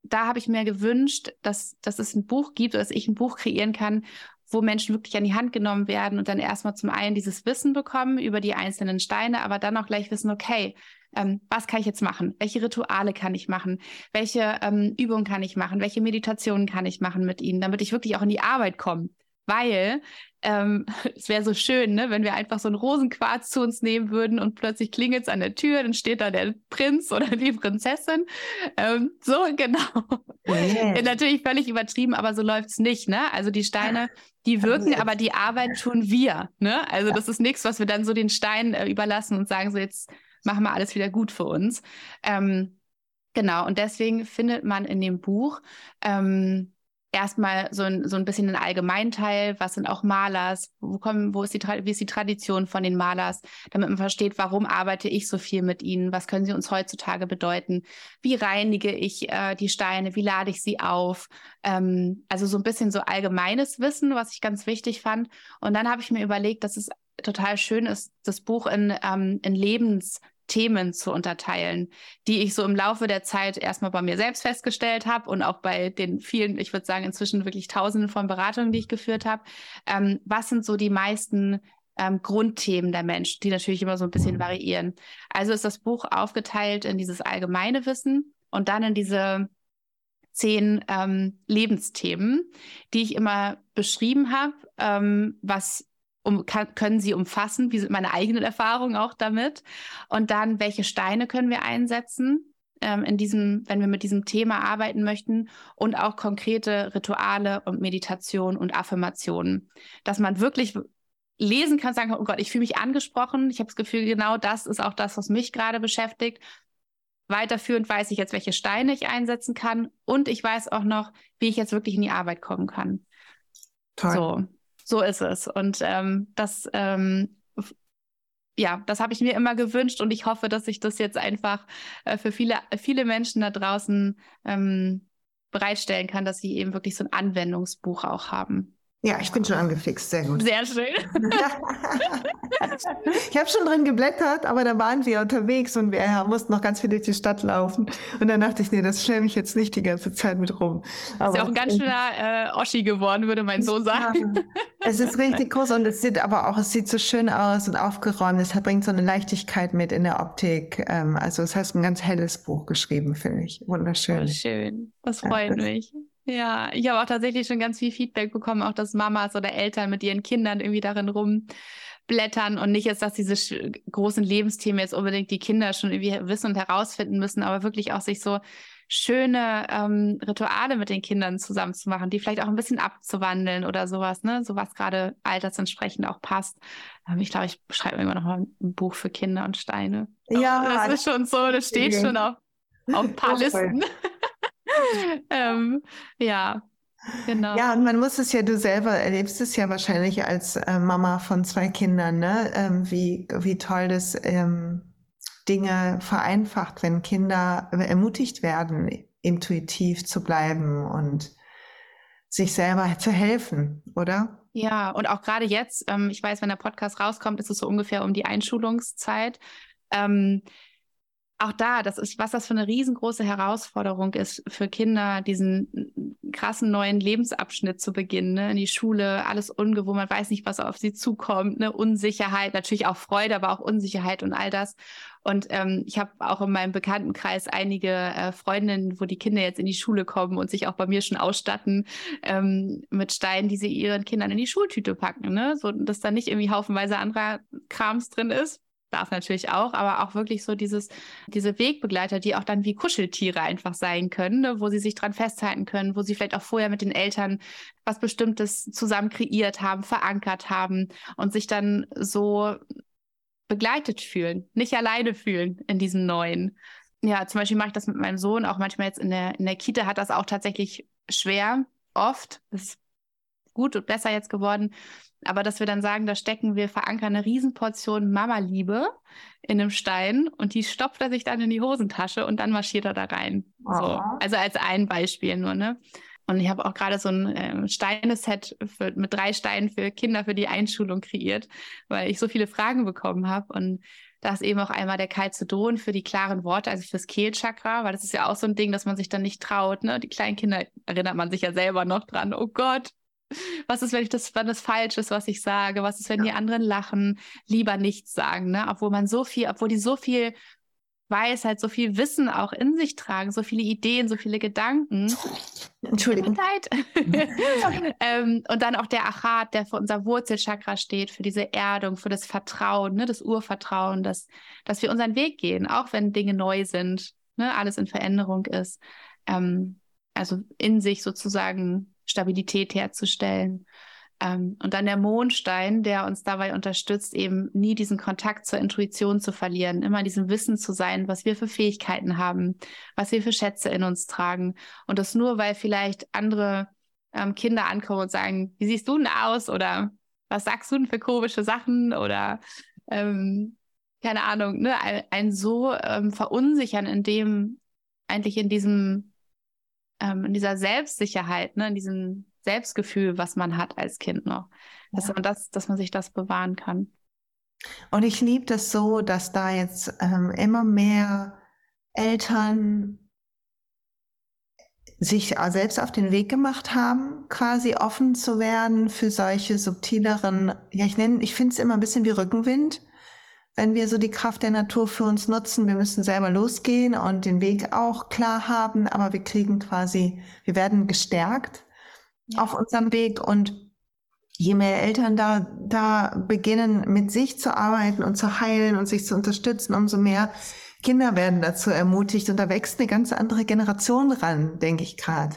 da habe ich mir gewünscht, dass, dass es ein Buch gibt, dass ich ein Buch kreieren kann, wo Menschen wirklich an die Hand genommen werden und dann erstmal zum einen dieses Wissen bekommen über die einzelnen Steine, aber dann auch gleich wissen, okay, ähm, was kann ich jetzt machen? Welche Rituale kann ich machen? Welche ähm, Übungen kann ich machen? Welche Meditationen kann ich machen mit ihnen, damit ich wirklich auch in die Arbeit komme? Weil ähm, es wäre so schön, ne, wenn wir einfach so einen Rosenquarz zu uns nehmen würden und plötzlich klingelt es an der Tür, dann steht da der Prinz oder die Prinzessin. Ähm, so, genau. Yeah. Natürlich völlig übertrieben, aber so läuft es nicht. Ne? Also die Steine, die wirken, aber die Arbeit tun wir. Ne? Also das ist nichts, was wir dann so den Steinen äh, überlassen und sagen, so jetzt machen wir alles wieder gut für uns. Ähm, genau, und deswegen findet man in dem Buch ähm, erstmal so ein, so ein bisschen ein Allgemeinteil, was sind auch Malers, wo kommen, wo ist die, wie ist die Tradition von den Malers, damit man versteht, warum arbeite ich so viel mit ihnen, was können sie uns heutzutage bedeuten, wie reinige ich äh, die Steine, wie lade ich sie auf, ähm, also so ein bisschen so allgemeines Wissen, was ich ganz wichtig fand. Und dann habe ich mir überlegt, dass es total schön ist, das Buch in, ähm, in Lebens Themen zu unterteilen, die ich so im Laufe der Zeit erstmal bei mir selbst festgestellt habe und auch bei den vielen, ich würde sagen, inzwischen wirklich Tausenden von Beratungen, die ich geführt habe. Ähm, was sind so die meisten ähm, Grundthemen der Menschen, die natürlich immer so ein bisschen variieren. Also ist das Buch aufgeteilt in dieses allgemeine Wissen und dann in diese zehn ähm, Lebensthemen, die ich immer beschrieben habe, ähm, was um, kann, können sie umfassen, wie sind meine eigenen Erfahrungen auch damit? Und dann, welche Steine können wir einsetzen ähm, in diesem, wenn wir mit diesem Thema arbeiten möchten? Und auch konkrete Rituale und Meditation und Affirmationen, dass man wirklich lesen kann, sagen, oh Gott, ich fühle mich angesprochen, ich habe das Gefühl, genau das ist auch das, was mich gerade beschäftigt. Weiterführend weiß ich jetzt, welche Steine ich einsetzen kann. Und ich weiß auch noch, wie ich jetzt wirklich in die Arbeit kommen kann. Toll. So, so ist es. Und ähm, das, ähm, ja, das habe ich mir immer gewünscht und ich hoffe, dass ich das jetzt einfach äh, für viele, viele Menschen da draußen ähm, bereitstellen kann, dass sie eben wirklich so ein Anwendungsbuch auch haben.
Ja, ich bin schon angefixt, sehr gut.
Sehr schön.
ich habe schon drin geblättert, aber da waren wir unterwegs und wir mussten noch ganz viel durch die Stadt laufen. Und dann dachte ich, nee, das stelle ich jetzt nicht die ganze Zeit mit rum.
Aber ist ja auch ein ganz schöner äh, Oschi geworden, würde mein Sohn sagen.
Ja, es ist richtig groß und es sieht aber auch, es sieht so schön aus und aufgeräumt. Es bringt so eine Leichtigkeit mit in der Optik. Ähm, also es heißt ein ganz helles Buch geschrieben, finde ich. Wunderschön. Oh,
schön. Das freut ja, das mich. Ja, ich habe auch tatsächlich schon ganz viel Feedback bekommen, auch dass Mamas oder Eltern mit ihren Kindern irgendwie darin rumblättern und nicht jetzt, dass diese großen Lebensthemen jetzt unbedingt die Kinder schon irgendwie wissen und herausfinden müssen, aber wirklich auch sich so schöne ähm, Rituale mit den Kindern zusammen zu machen, die vielleicht auch ein bisschen abzuwandeln oder sowas, ne? So was gerade altersentsprechend auch passt. Ähm, ich glaube, ich schreibe immer noch mal ein Buch für Kinder und Steine. Ja, das ist schon so, das steht schon auf, auf ein paar Listen. ähm, ja, Genau.
Ja, und man muss es ja, du selber erlebst es ja wahrscheinlich als äh, Mama von zwei Kindern, ne? Ähm, wie, wie toll das ähm, Dinge vereinfacht, wenn Kinder ermutigt werden, intuitiv zu bleiben und sich selber zu helfen, oder?
Ja, und auch gerade jetzt, ähm, ich weiß, wenn der Podcast rauskommt, ist es so ungefähr um die Einschulungszeit. Ähm, auch da, das ist, was das für eine riesengroße Herausforderung ist für Kinder, diesen krassen neuen Lebensabschnitt zu beginnen, ne? in die Schule, alles ungewohnt, man weiß nicht, was auf sie zukommt, ne? Unsicherheit, natürlich auch Freude, aber auch Unsicherheit und all das. Und ähm, ich habe auch in meinem Bekanntenkreis einige äh, Freundinnen, wo die Kinder jetzt in die Schule kommen und sich auch bei mir schon ausstatten ähm, mit Steinen, die sie ihren Kindern in die Schultüte packen, ne? so dass da nicht irgendwie haufenweise anderer Krams drin ist darf natürlich auch, aber auch wirklich so dieses, diese Wegbegleiter, die auch dann wie Kuscheltiere einfach sein können, ne, wo sie sich dran festhalten können, wo sie vielleicht auch vorher mit den Eltern was Bestimmtes zusammen kreiert haben, verankert haben und sich dann so begleitet fühlen, nicht alleine fühlen in diesem neuen. Ja, zum Beispiel mache ich das mit meinem Sohn, auch manchmal jetzt in der, in der Kita hat das auch tatsächlich schwer, oft. Ist gut und besser jetzt geworden, aber dass wir dann sagen, da stecken wir, verankern eine Riesenportion Mama-Liebe in einem Stein und die stopft er sich dann in die Hosentasche und dann marschiert er da rein. So. Also als ein Beispiel nur, ne? Und ich habe auch gerade so ein äh, Steineset mit drei Steinen für Kinder für die Einschulung kreiert, weil ich so viele Fragen bekommen habe. Und da ist eben auch einmal der Calcedon für die klaren Worte, also fürs Kehlchakra, weil das ist ja auch so ein Ding, dass man sich dann nicht traut. Ne? Die kleinen Kinder erinnert man sich ja selber noch dran. Oh Gott, was ist, wenn ich das, wenn das falsch ist, was ich sage? Was ist, wenn ja. die anderen lachen? Lieber nichts sagen, ne? Obwohl man so viel, obwohl die so viel Weisheit, so viel Wissen auch in sich tragen, so viele Ideen, so viele Gedanken.
Entschuldigung.
ähm, und dann auch der Achat, der für unser Wurzelchakra steht, für diese Erdung, für das Vertrauen, ne, das Urvertrauen, dass, dass wir unseren Weg gehen, auch wenn Dinge neu sind, ne, alles in Veränderung ist. Ähm, also in sich sozusagen Stabilität herzustellen. Ähm, und dann der Mondstein, der uns dabei unterstützt, eben nie diesen Kontakt zur Intuition zu verlieren, immer diesem Wissen zu sein, was wir für Fähigkeiten haben, was wir für Schätze in uns tragen. Und das nur, weil vielleicht andere ähm, Kinder ankommen und sagen, wie siehst du denn aus? Oder was sagst du denn für komische Sachen? Oder ähm, keine Ahnung, ne, ein, ein so ähm, verunsichern in dem, eigentlich in diesem ähm, in dieser Selbstsicherheit, ne, in diesem Selbstgefühl, was man hat als Kind noch. Dass man das, dass man sich das bewahren kann.
Und ich liebe das so, dass da jetzt ähm, immer mehr Eltern sich selbst auf den Weg gemacht haben, quasi offen zu werden für solche subtileren, ja, ich nenne, ich finde es immer ein bisschen wie Rückenwind, wenn wir so die Kraft der Natur für uns nutzen. Wir müssen selber losgehen und den Weg auch klar haben, aber wir kriegen quasi, wir werden gestärkt ja. auf unserem Weg und je mehr Eltern da, da beginnen, mit sich zu arbeiten und zu heilen und sich zu unterstützen, umso mehr Kinder werden dazu ermutigt und da wächst eine ganz andere Generation ran, denke ich gerade.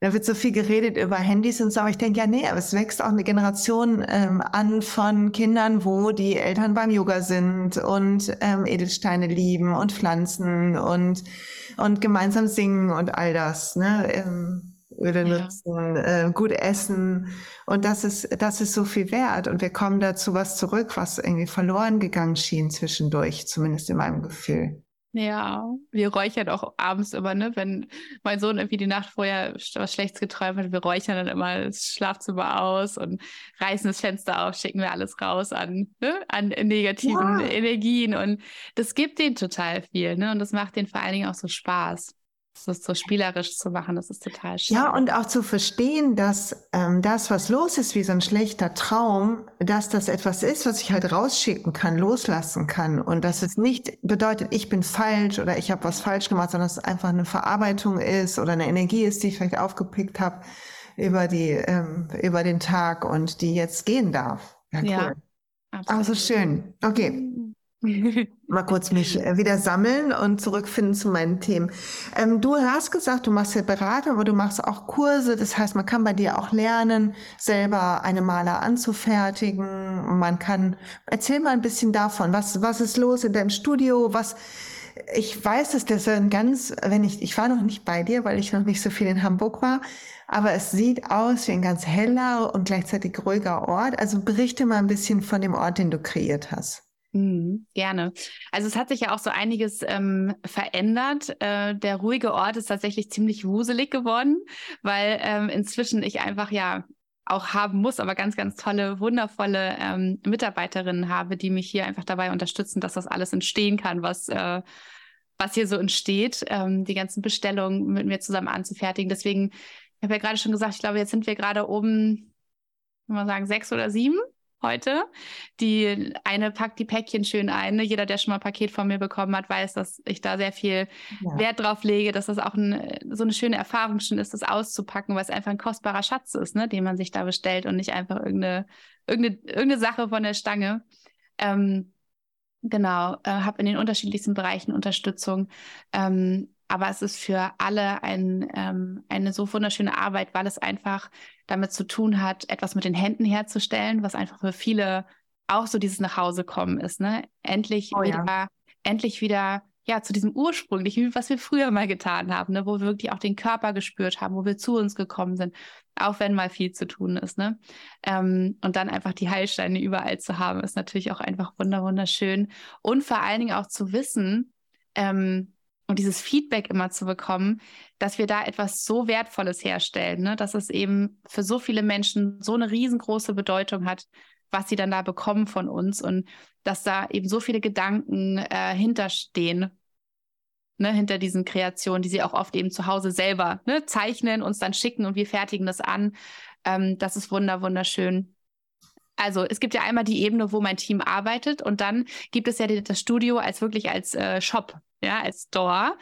Da wird so viel geredet über Handys und so, aber ich denke, ja, nee, aber es wächst auch eine Generation ähm, an von Kindern, wo die Eltern beim Yoga sind und ähm, Edelsteine lieben und Pflanzen und, und gemeinsam singen und all das. Ne? Ähm, Öle ja. nutzen, äh, gut essen. Und das ist, das ist so viel wert. Und wir kommen dazu was zurück, was irgendwie verloren gegangen schien zwischendurch, zumindest in meinem Gefühl.
Ja, wir räuchern auch abends immer, ne? Wenn mein Sohn irgendwie die Nacht vorher was Schlechtes geträumt hat, wir räuchern dann immer das Schlafzimmer aus und reißen das Fenster auf, schicken wir alles raus an, ne? an negativen ja. Energien. Und das gibt denen total viel, ne? Und das macht denen vor allen Dingen auch so Spaß das so spielerisch zu machen, das ist total schön.
Ja, und auch zu verstehen, dass ähm, das, was los ist, wie so ein schlechter Traum, dass das etwas ist, was ich halt rausschicken kann, loslassen kann. Und dass es nicht bedeutet, ich bin falsch oder ich habe was falsch gemacht, sondern dass es einfach eine Verarbeitung ist oder eine Energie ist, die ich vielleicht aufgepickt habe über, die, ähm, über den Tag und die jetzt gehen darf. Ja, cool. Ja, Also schön. Okay. Mal kurz mich äh, wieder sammeln und zurückfinden zu meinen Themen. Ähm, du hast gesagt, du machst ja Beratung, aber du machst auch Kurse. Das heißt, man kann bei dir auch lernen, selber eine Maler anzufertigen. Man kann, erzähl mal ein bisschen davon. Was, was ist los in deinem Studio? Was, ich weiß, dass das ein ganz, wenn ich, ich war noch nicht bei dir, weil ich noch nicht so viel in Hamburg war, aber es sieht aus wie ein ganz heller und gleichzeitig ruhiger Ort. Also berichte mal ein bisschen von dem Ort, den du kreiert hast.
Mhm, gerne. Also es hat sich ja auch so einiges ähm, verändert. Äh, der ruhige Ort ist tatsächlich ziemlich wuselig geworden, weil ähm, inzwischen ich einfach ja auch haben muss, aber ganz, ganz tolle, wundervolle ähm, Mitarbeiterinnen habe, die mich hier einfach dabei unterstützen, dass das alles entstehen kann, was, äh, was hier so entsteht, ähm, die ganzen Bestellungen mit mir zusammen anzufertigen. Deswegen, ich habe ja gerade schon gesagt, ich glaube, jetzt sind wir gerade oben, kann man sagen, sechs oder sieben heute. Die eine packt die Päckchen schön ein. Ne? Jeder, der schon mal ein Paket von mir bekommen hat, weiß, dass ich da sehr viel ja. Wert drauf lege, dass das auch ein, so eine schöne Erfahrung schon ist, das auszupacken, weil es einfach ein kostbarer Schatz ist, ne? den man sich da bestellt und nicht einfach irgendeine, irgendeine, irgendeine Sache von der Stange. Ähm, genau, äh, habe in den unterschiedlichsten Bereichen Unterstützung. Ähm, aber es ist für alle ein, ähm, eine so wunderschöne Arbeit, weil es einfach damit zu tun hat, etwas mit den Händen herzustellen, was einfach für viele auch so dieses Nachhausekommen ist. Ne? Endlich oh, wieder, ja. endlich wieder ja, zu diesem ursprünglichen, was wir früher mal getan haben, ne? wo wir wirklich auch den Körper gespürt haben, wo wir zu uns gekommen sind, auch wenn mal viel zu tun ist. Ne? Ähm, und dann einfach die Heilsteine überall zu haben, ist natürlich auch einfach wunderschön. Und vor allen Dingen auch zu wissen, ähm, und dieses Feedback immer zu bekommen, dass wir da etwas so Wertvolles herstellen, ne? dass es eben für so viele Menschen so eine riesengroße Bedeutung hat, was sie dann da bekommen von uns und dass da eben so viele Gedanken äh, hinterstehen, ne? hinter diesen Kreationen, die sie auch oft eben zu Hause selber ne? zeichnen, uns dann schicken und wir fertigen das an. Ähm, das ist wunder, wunderschön. Also es gibt ja einmal die Ebene, wo mein Team arbeitet und dann gibt es ja das Studio als wirklich als äh, Shop, ja, als Store,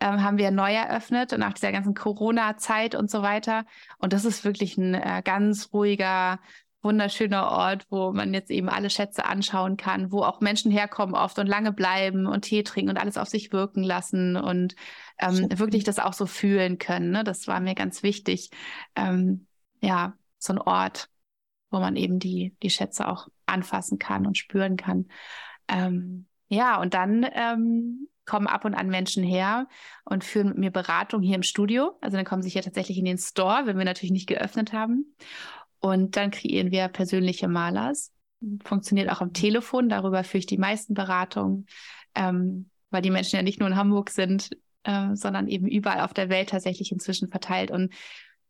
ähm, haben wir neu eröffnet nach dieser ganzen Corona-Zeit und so weiter. Und das ist wirklich ein äh, ganz ruhiger, wunderschöner Ort, wo man jetzt eben alle Schätze anschauen kann, wo auch Menschen herkommen oft und lange bleiben und Tee trinken und alles auf sich wirken lassen und ähm, wirklich das auch so fühlen können. Ne? Das war mir ganz wichtig. Ähm, ja, so ein Ort, wo man eben die, die Schätze auch anfassen kann und spüren kann. Ähm, ja, und dann ähm, kommen ab und an Menschen her und führen mit mir Beratung hier im Studio. Also dann kommen sie hier tatsächlich in den Store, wenn wir natürlich nicht geöffnet haben. Und dann kreieren wir persönliche Malers. Funktioniert auch am Telefon, darüber führe ich die meisten Beratungen, ähm, weil die Menschen ja nicht nur in Hamburg sind, äh, sondern eben überall auf der Welt tatsächlich inzwischen verteilt. Und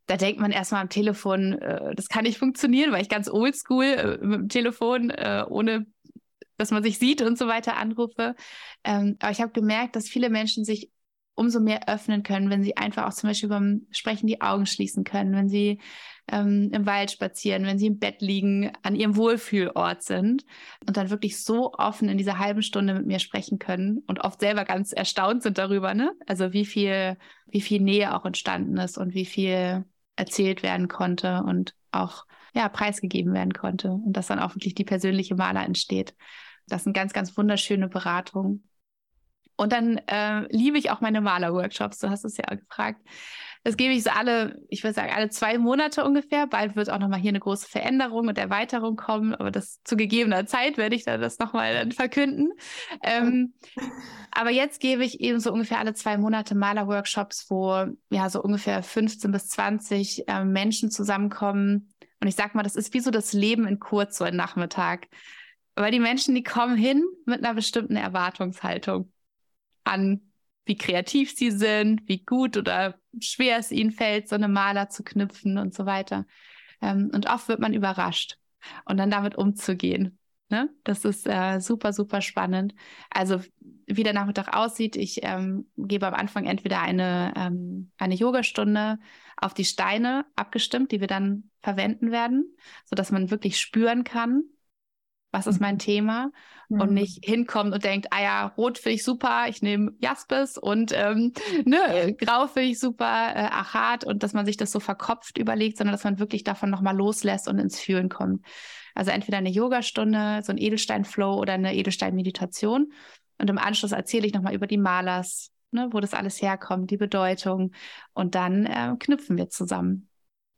da denkt man erstmal am Telefon, äh, das kann nicht funktionieren, weil ich ganz oldschool äh, mit dem Telefon äh, ohne dass man sich sieht und so weiter anrufe. Ähm, aber ich habe gemerkt, dass viele Menschen sich umso mehr öffnen können, wenn sie einfach auch zum Beispiel beim Sprechen die Augen schließen können, wenn sie ähm, im Wald spazieren, wenn sie im Bett liegen, an ihrem Wohlfühlort sind und dann wirklich so offen in dieser halben Stunde mit mir sprechen können und oft selber ganz erstaunt sind darüber, ne? Also wie viel, wie viel Nähe auch entstanden ist und wie viel erzählt werden konnte und auch ja, preisgegeben werden konnte und dass dann auch wirklich die persönliche Maler entsteht. Das sind ganz, ganz wunderschöne Beratungen. Und dann äh, liebe ich auch meine Malerworkshops. Du hast es ja gefragt. Das gebe ich so alle, ich würde sagen, alle zwei Monate ungefähr. Bald wird auch nochmal hier eine große Veränderung und Erweiterung kommen, aber das zu gegebener Zeit werde ich dann das nochmal dann verkünden. Ähm, aber jetzt gebe ich eben so ungefähr alle zwei Monate Malerworkshops, wo ja so ungefähr 15 bis 20 äh, Menschen zusammenkommen. Und ich sag mal, das ist wie so das Leben in kurz, so ein Nachmittag. Weil die Menschen, die kommen hin mit einer bestimmten Erwartungshaltung an, wie kreativ sie sind, wie gut oder schwer es ihnen fällt, so eine Maler zu knüpfen und so weiter. Ähm, und oft wird man überrascht und dann damit umzugehen. Ne? Das ist äh, super, super spannend. Also wie der Nachmittag aussieht, ich ähm, gebe am Anfang entweder eine, ähm, eine Yogastunde auf die Steine abgestimmt, die wir dann verwenden werden, sodass man wirklich spüren kann, was ist mein mhm. Thema mhm. und nicht hinkommt und denkt, ah ja, rot finde ich super, ich nehme Jaspis und ähm, ne, grau finde ich super, äh, Achat und dass man sich das so verkopft überlegt, sondern dass man wirklich davon nochmal loslässt und ins Fühlen kommt. Also entweder eine Yogastunde, so ein Edelstein-Flow oder eine Edelstein-Meditation und im Anschluss erzähle ich nochmal über die Malers, ne, wo das alles herkommt, die Bedeutung und dann äh, knüpfen wir zusammen.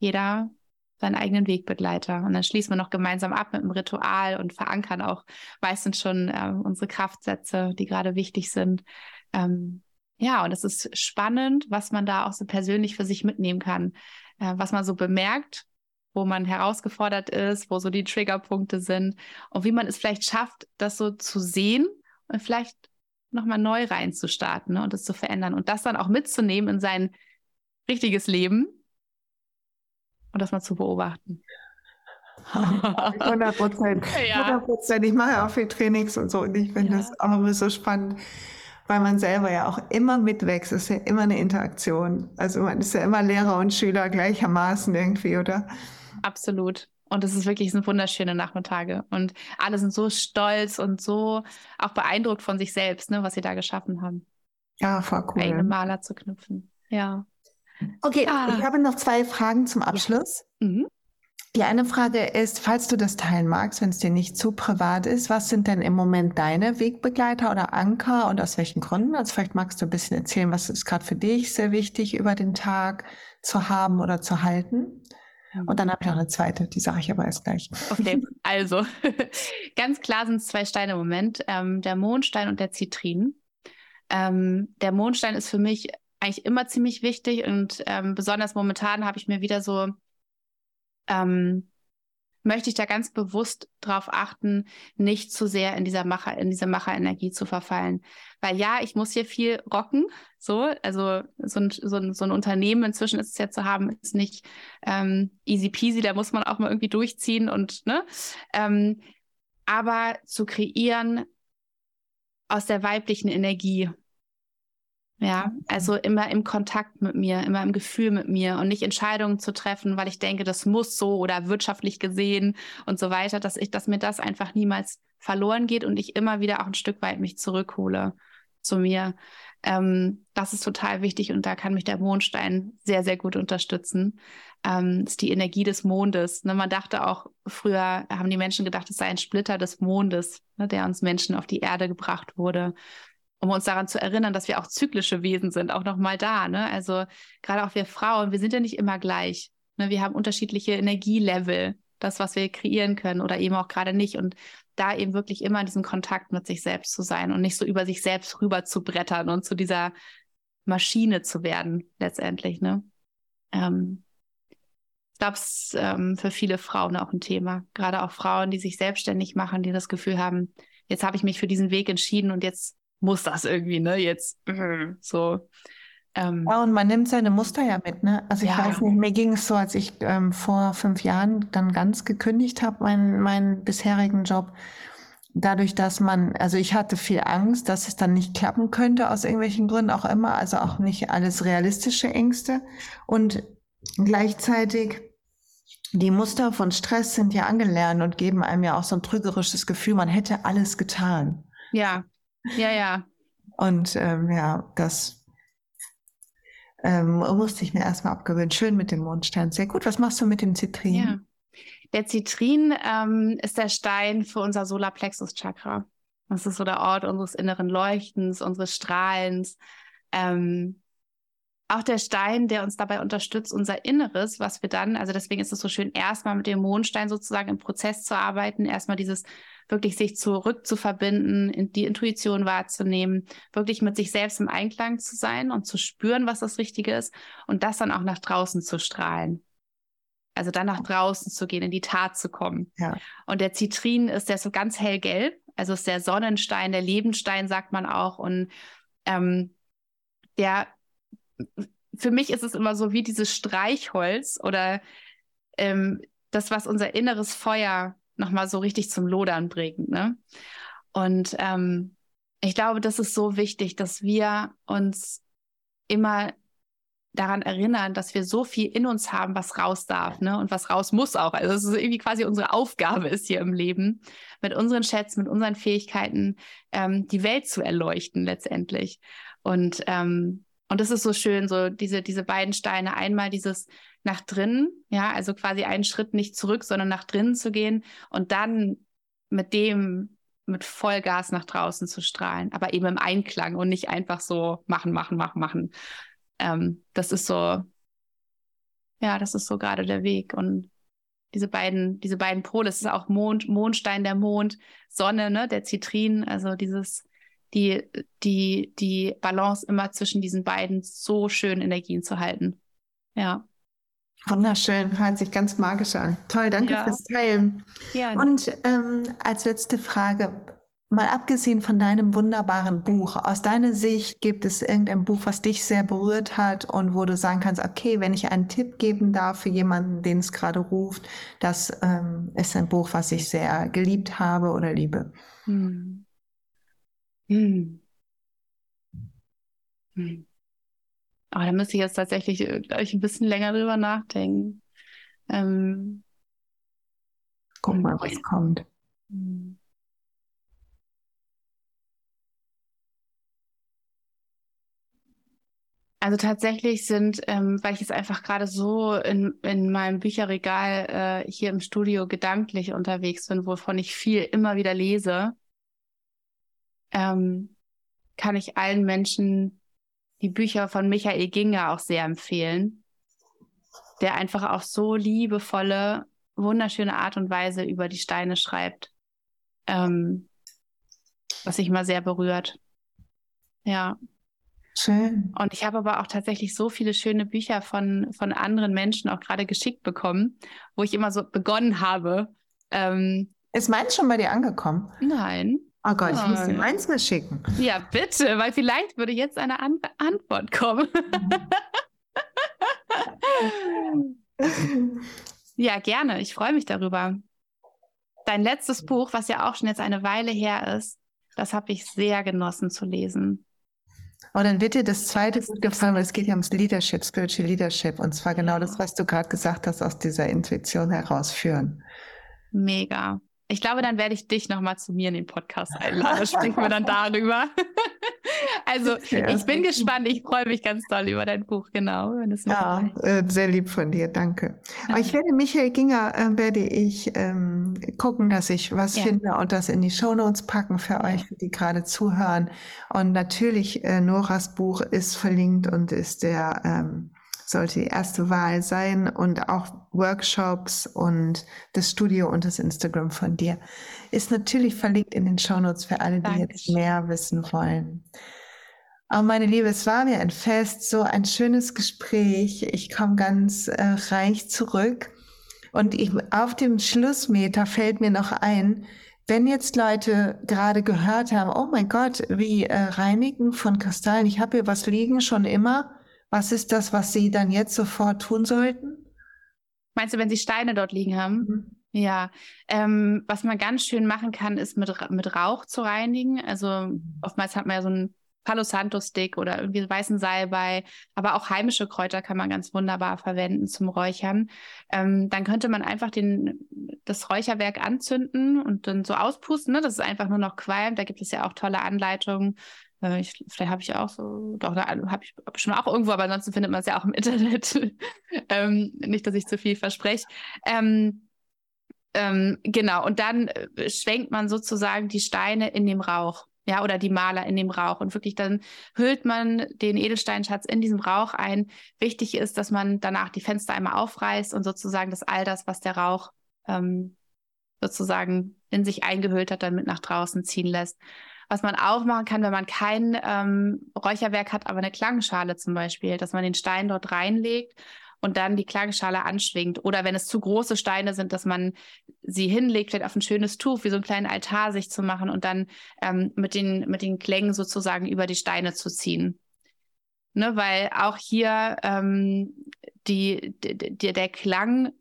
Jeder seinen eigenen Wegbegleiter. Und dann schließen wir noch gemeinsam ab mit einem Ritual und verankern auch meistens schon äh, unsere Kraftsätze, die gerade wichtig sind. Ähm, ja, und es ist spannend, was man da auch so persönlich für sich mitnehmen kann, äh, was man so bemerkt, wo man herausgefordert ist, wo so die Triggerpunkte sind und wie man es vielleicht schafft, das so zu sehen und vielleicht nochmal neu reinzustarten ne, und es zu verändern und das dann auch mitzunehmen in sein richtiges Leben und das mal zu beobachten.
100 Prozent. 100 Prozent. Ich mache auch viel Trainings und so und ich finde ja. das auch immer so spannend, weil man selber ja auch immer mitwächst. Es ist ja immer eine Interaktion. Also man ist ja immer Lehrer und Schüler gleichermaßen irgendwie, oder?
Absolut. Und es ist wirklich sind wunderschöne Nachmittage. Und alle sind so stolz und so auch beeindruckt von sich selbst, ne, was sie da geschaffen haben.
Ja, voll cool.
Eigene Maler zu knüpfen. Ja.
Okay, ah. ich habe noch zwei Fragen zum Abschluss. Ja. Mhm. Die eine Frage ist, falls du das teilen magst, wenn es dir nicht zu privat ist, was sind denn im Moment deine Wegbegleiter oder Anker und aus welchen Gründen? Also vielleicht magst du ein bisschen erzählen, was ist gerade für dich sehr wichtig über den Tag zu haben oder zu halten. Mhm. Und dann habe ich noch eine zweite, die sage ich aber erst gleich.
Okay, also ganz klar sind es zwei Steine im Moment, ähm, der Mondstein und der Zitrin. Ähm, der Mondstein ist für mich eigentlich immer ziemlich wichtig und ähm, besonders momentan habe ich mir wieder so, ähm, möchte ich da ganz bewusst darauf achten, nicht zu sehr in dieser Macher, in diese Macherenergie zu verfallen. Weil ja, ich muss hier viel rocken, so, also so ein, so ein, so ein Unternehmen inzwischen ist es ja zu haben, ist nicht ähm, easy peasy, da muss man auch mal irgendwie durchziehen und, ne, ähm, aber zu kreieren aus der weiblichen Energie ja, also immer im Kontakt mit mir, immer im Gefühl mit mir und nicht Entscheidungen zu treffen, weil ich denke, das muss so oder wirtschaftlich gesehen und so weiter, dass ich, dass mir das einfach niemals verloren geht und ich immer wieder auch ein Stück weit mich zurückhole zu mir. Ähm, das ist total wichtig und da kann mich der Mondstein sehr, sehr gut unterstützen. Ähm, ist die Energie des Mondes. Ne, man dachte auch, früher haben die Menschen gedacht, es sei ein Splitter des Mondes, ne, der uns Menschen auf die Erde gebracht wurde um uns daran zu erinnern, dass wir auch zyklische Wesen sind, auch nochmal da. Ne? Also gerade auch wir Frauen, wir sind ja nicht immer gleich. Ne? Wir haben unterschiedliche Energielevel, das, was wir kreieren können oder eben auch gerade nicht. Und da eben wirklich immer in diesem Kontakt mit sich selbst zu sein und nicht so über sich selbst rüber zu brettern und zu dieser Maschine zu werden, letztendlich. Ne? Ähm, ich glaube, es ist ähm, für viele Frauen auch ein Thema. Gerade auch Frauen, die sich selbstständig machen, die das Gefühl haben, jetzt habe ich mich für diesen Weg entschieden und jetzt muss das irgendwie, ne? Jetzt äh, so.
Ähm, ja, und man nimmt seine Muster ja mit, ne? Also ich ja. weiß nicht, mir ging es so, als ich ähm, vor fünf Jahren dann ganz gekündigt habe, meinen, meinen bisherigen Job, dadurch, dass man, also ich hatte viel Angst, dass es dann nicht klappen könnte, aus irgendwelchen Gründen auch immer, also auch nicht alles realistische Ängste. Und gleichzeitig die Muster von Stress sind ja angelernt und geben einem ja auch so ein trügerisches Gefühl, man hätte alles getan.
Ja, ja, ja.
Und ähm, ja, das ähm, musste ich mir erstmal abgewöhnen. Schön mit dem Mondstein. Sehr gut. Was machst du mit dem Zitrin? Ja.
Der Zitrin ähm, ist der Stein für unser Solarplexus-Chakra. Das ist so der Ort unseres inneren Leuchtens, unseres Strahlens. Ähm, auch der Stein, der uns dabei unterstützt, unser Inneres, was wir dann, also deswegen ist es so schön, erstmal mit dem Mondstein sozusagen im Prozess zu arbeiten, erstmal dieses wirklich sich zurück zu verbinden, die Intuition wahrzunehmen, wirklich mit sich selbst im Einklang zu sein und zu spüren, was das Richtige ist und das dann auch nach draußen zu strahlen. Also dann nach draußen zu gehen, in die Tat zu kommen. Ja. Und der Zitrin ist der so ganz hellgelb, also ist der Sonnenstein, der Lebensstein, sagt man auch. Und ähm, der für mich ist es immer so wie dieses Streichholz oder ähm, das, was unser inneres Feuer nochmal so richtig zum Lodern bringt. Ne? Und ähm, ich glaube, das ist so wichtig, dass wir uns immer daran erinnern, dass wir so viel in uns haben, was raus darf, ne? Und was raus muss auch. Also es ist irgendwie quasi unsere Aufgabe ist hier im Leben, mit unseren Schätzen, mit unseren Fähigkeiten ähm, die Welt zu erleuchten letztendlich. Und ähm, und das ist so schön, so diese, diese beiden Steine. Einmal dieses nach drinnen, ja, also quasi einen Schritt nicht zurück, sondern nach drinnen zu gehen und dann mit dem, mit Vollgas nach draußen zu strahlen, aber eben im Einklang und nicht einfach so machen, machen, machen, machen. Ähm, das ist so, ja, das ist so gerade der Weg. Und diese beiden, diese beiden Pole, das ist auch Mond, Mondstein, der Mond, Sonne, ne, der Zitrin, also dieses die, die, die Balance immer zwischen diesen beiden so schön Energien zu halten. Ja.
Wunderschön, hört sich ganz magisch an. Toll, danke ja. fürs Teilen. Ja. Und ähm, als letzte Frage, mal abgesehen von deinem wunderbaren Buch, aus deiner Sicht gibt es irgendein Buch, was dich sehr berührt hat und wo du sagen kannst, okay, wenn ich einen Tipp geben darf für jemanden, den es gerade ruft, das ähm, ist ein Buch, was ich sehr geliebt habe oder liebe. Hm. Hm.
Hm. Aber da müsste ich jetzt tatsächlich äh, gleich ein bisschen länger drüber nachdenken. Ähm,
Guck mal, was kommt.
Also tatsächlich sind, ähm, weil ich jetzt einfach gerade so in, in meinem Bücherregal äh, hier im Studio gedanklich unterwegs bin, wovon ich viel immer wieder lese, ähm, kann ich allen Menschen die Bücher von Michael Ginger auch sehr empfehlen, der einfach auf so liebevolle, wunderschöne Art und Weise über die Steine schreibt, ähm, was sich mal sehr berührt. Ja. Schön. Und ich habe aber auch tatsächlich so viele schöne Bücher von, von anderen Menschen auch gerade geschickt bekommen, wo ich immer so begonnen habe. Ähm,
Ist meins schon bei dir angekommen?
Nein.
Oh Gott, ich muss dir meins mal schicken.
Ja, bitte, weil vielleicht würde jetzt eine andere Antwort kommen. ja, gerne. Ich freue mich darüber. Dein letztes Buch, was ja auch schon jetzt eine Weile her ist, das habe ich sehr genossen zu lesen.
Oh, dann wird dir das zweite gut gefallen, weil es geht ja ums Leadership, Spiritual Leadership. Und zwar genau das, was du gerade gesagt hast, aus dieser Intuition herausführen.
Mega. Ich glaube, dann werde ich dich nochmal zu mir in den Podcast einladen. Sprechen wir dann darüber. also, ja. ich bin gespannt. Ich freue mich ganz doll über dein Buch, genau.
ja, äh, sehr lieb von dir, danke. Aber ich werde, Michael Ginger, äh, werde ich ähm, gucken, dass ich was ja. finde und das in die Shownotes packen für ja. euch, die gerade zuhören. Und natürlich, äh, Noras Buch ist verlinkt und ist der ähm, sollte die erste Wahl sein und auch Workshops und das Studio und das Instagram von dir ist natürlich verlinkt in den Shownotes für alle, die Dankeschön. jetzt mehr wissen wollen. Oh, meine Liebe, es war mir ein Fest, so ein schönes Gespräch. Ich komme ganz äh, reich zurück. Und ich, auf dem Schlussmeter fällt mir noch ein, wenn jetzt Leute gerade gehört haben, oh mein Gott, wie äh, Reinigen von Kristallen, ich habe hier was liegen schon immer, was ist das, was Sie dann jetzt sofort tun sollten?
Meinst du, wenn Sie Steine dort liegen haben? Mhm. Ja, ähm, was man ganz schön machen kann, ist mit, mit Rauch zu reinigen. Also oftmals hat man ja so einen Palo Santo Stick oder irgendwie weißen Salbei, aber auch heimische Kräuter kann man ganz wunderbar verwenden zum Räuchern. Ähm, dann könnte man einfach den, das Räucherwerk anzünden und dann so auspusten, ne? Das ist einfach nur noch Qualm. Da gibt es ja auch tolle Anleitungen. Äh, ich, vielleicht habe ich auch so, doch, da habe ich schon auch irgendwo, aber ansonsten findet man es ja auch im Internet. ähm, nicht, dass ich zu viel verspreche. Ähm, ähm, genau, und dann äh, schwenkt man sozusagen die Steine in dem Rauch ja, oder die Maler in dem Rauch. Und wirklich dann hüllt man den Edelsteinschatz in diesem Rauch ein. Wichtig ist, dass man danach die Fenster einmal aufreißt und sozusagen das all das, was der Rauch ähm, sozusagen in sich eingehüllt hat, dann mit nach draußen ziehen lässt. Was man auch machen kann, wenn man kein ähm, Räucherwerk hat, aber eine Klangschale zum Beispiel, dass man den Stein dort reinlegt und dann die Klangschale anschwingt. Oder wenn es zu große Steine sind, dass man sie hinlegt, vielleicht auf ein schönes Tuch, wie so einen kleinen Altar sich zu machen und dann ähm, mit, den, mit den Klängen sozusagen über die Steine zu ziehen. Ne, weil auch hier ähm, die, die, der Klang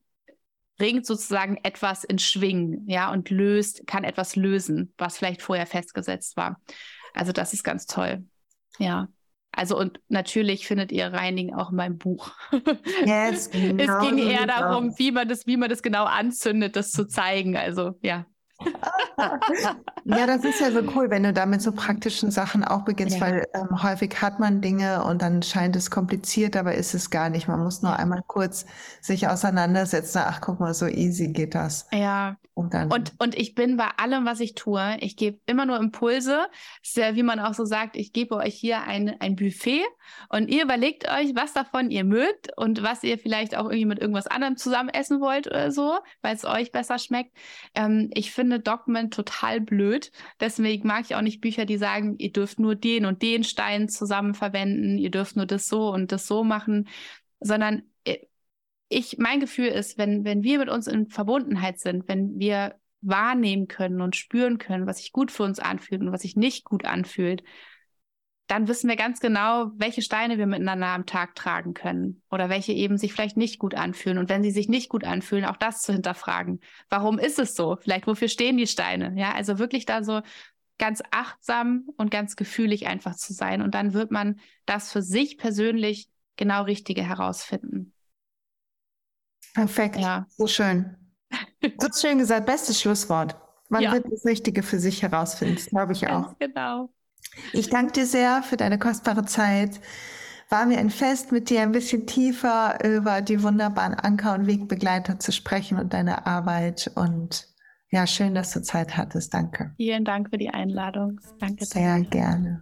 bringt sozusagen etwas in Schwingen, ja, und löst, kann etwas lösen, was vielleicht vorher festgesetzt war. Also das ist ganz toll. Ja. Also und natürlich findet ihr Reinigen auch in meinem Buch. Yes, genau es ging eher darum, wie man das, wie man das genau anzündet, das zu zeigen. Also ja.
Ja, das ist ja so cool, wenn du da mit so praktischen Sachen auch beginnst, ja. weil ähm, häufig hat man Dinge und dann scheint es kompliziert, aber ist es gar nicht. Man muss nur einmal kurz sich auseinandersetzen. Ach, guck mal, so easy geht das.
Ja. Und, dann, und, und ich bin bei allem, was ich tue, ich gebe immer nur Impulse. Ist ja, wie man auch so sagt, ich gebe euch hier ein, ein Buffet und ihr überlegt euch, was davon ihr mögt und was ihr vielleicht auch irgendwie mit irgendwas anderem zusammen essen wollt oder so, weil es euch besser schmeckt. Ähm, ich finde Dogmen total blöd. Deswegen mag ich auch nicht Bücher, die sagen, ihr dürft nur den und den Stein zusammen verwenden, ihr dürft nur das so und das so machen, sondern ich, mein Gefühl ist, wenn, wenn wir mit uns in Verbundenheit sind, wenn wir wahrnehmen können und spüren können, was sich gut für uns anfühlt und was sich nicht gut anfühlt, dann wissen wir ganz genau, welche Steine wir miteinander am Tag tragen können oder welche eben sich vielleicht nicht gut anfühlen. Und wenn sie sich nicht gut anfühlen, auch das zu hinterfragen. Warum ist es so? Vielleicht wofür stehen die Steine? Ja, also wirklich da so ganz achtsam und ganz gefühlig einfach zu sein. Und dann wird man das für sich persönlich genau Richtige herausfinden.
Perfekt. Ja. So schön. So schön gesagt. Bestes Schlusswort. Man ja. wird das Richtige für sich herausfinden. Das glaube ich auch.
genau.
Ich danke dir sehr für deine kostbare Zeit. War mir ein Fest, mit dir ein bisschen tiefer über die wunderbaren Anker- und Wegbegleiter zu sprechen und deine Arbeit. Und ja, schön, dass du Zeit hattest. Danke.
Vielen Dank für die Einladung. Danke.
Sehr danke. gerne.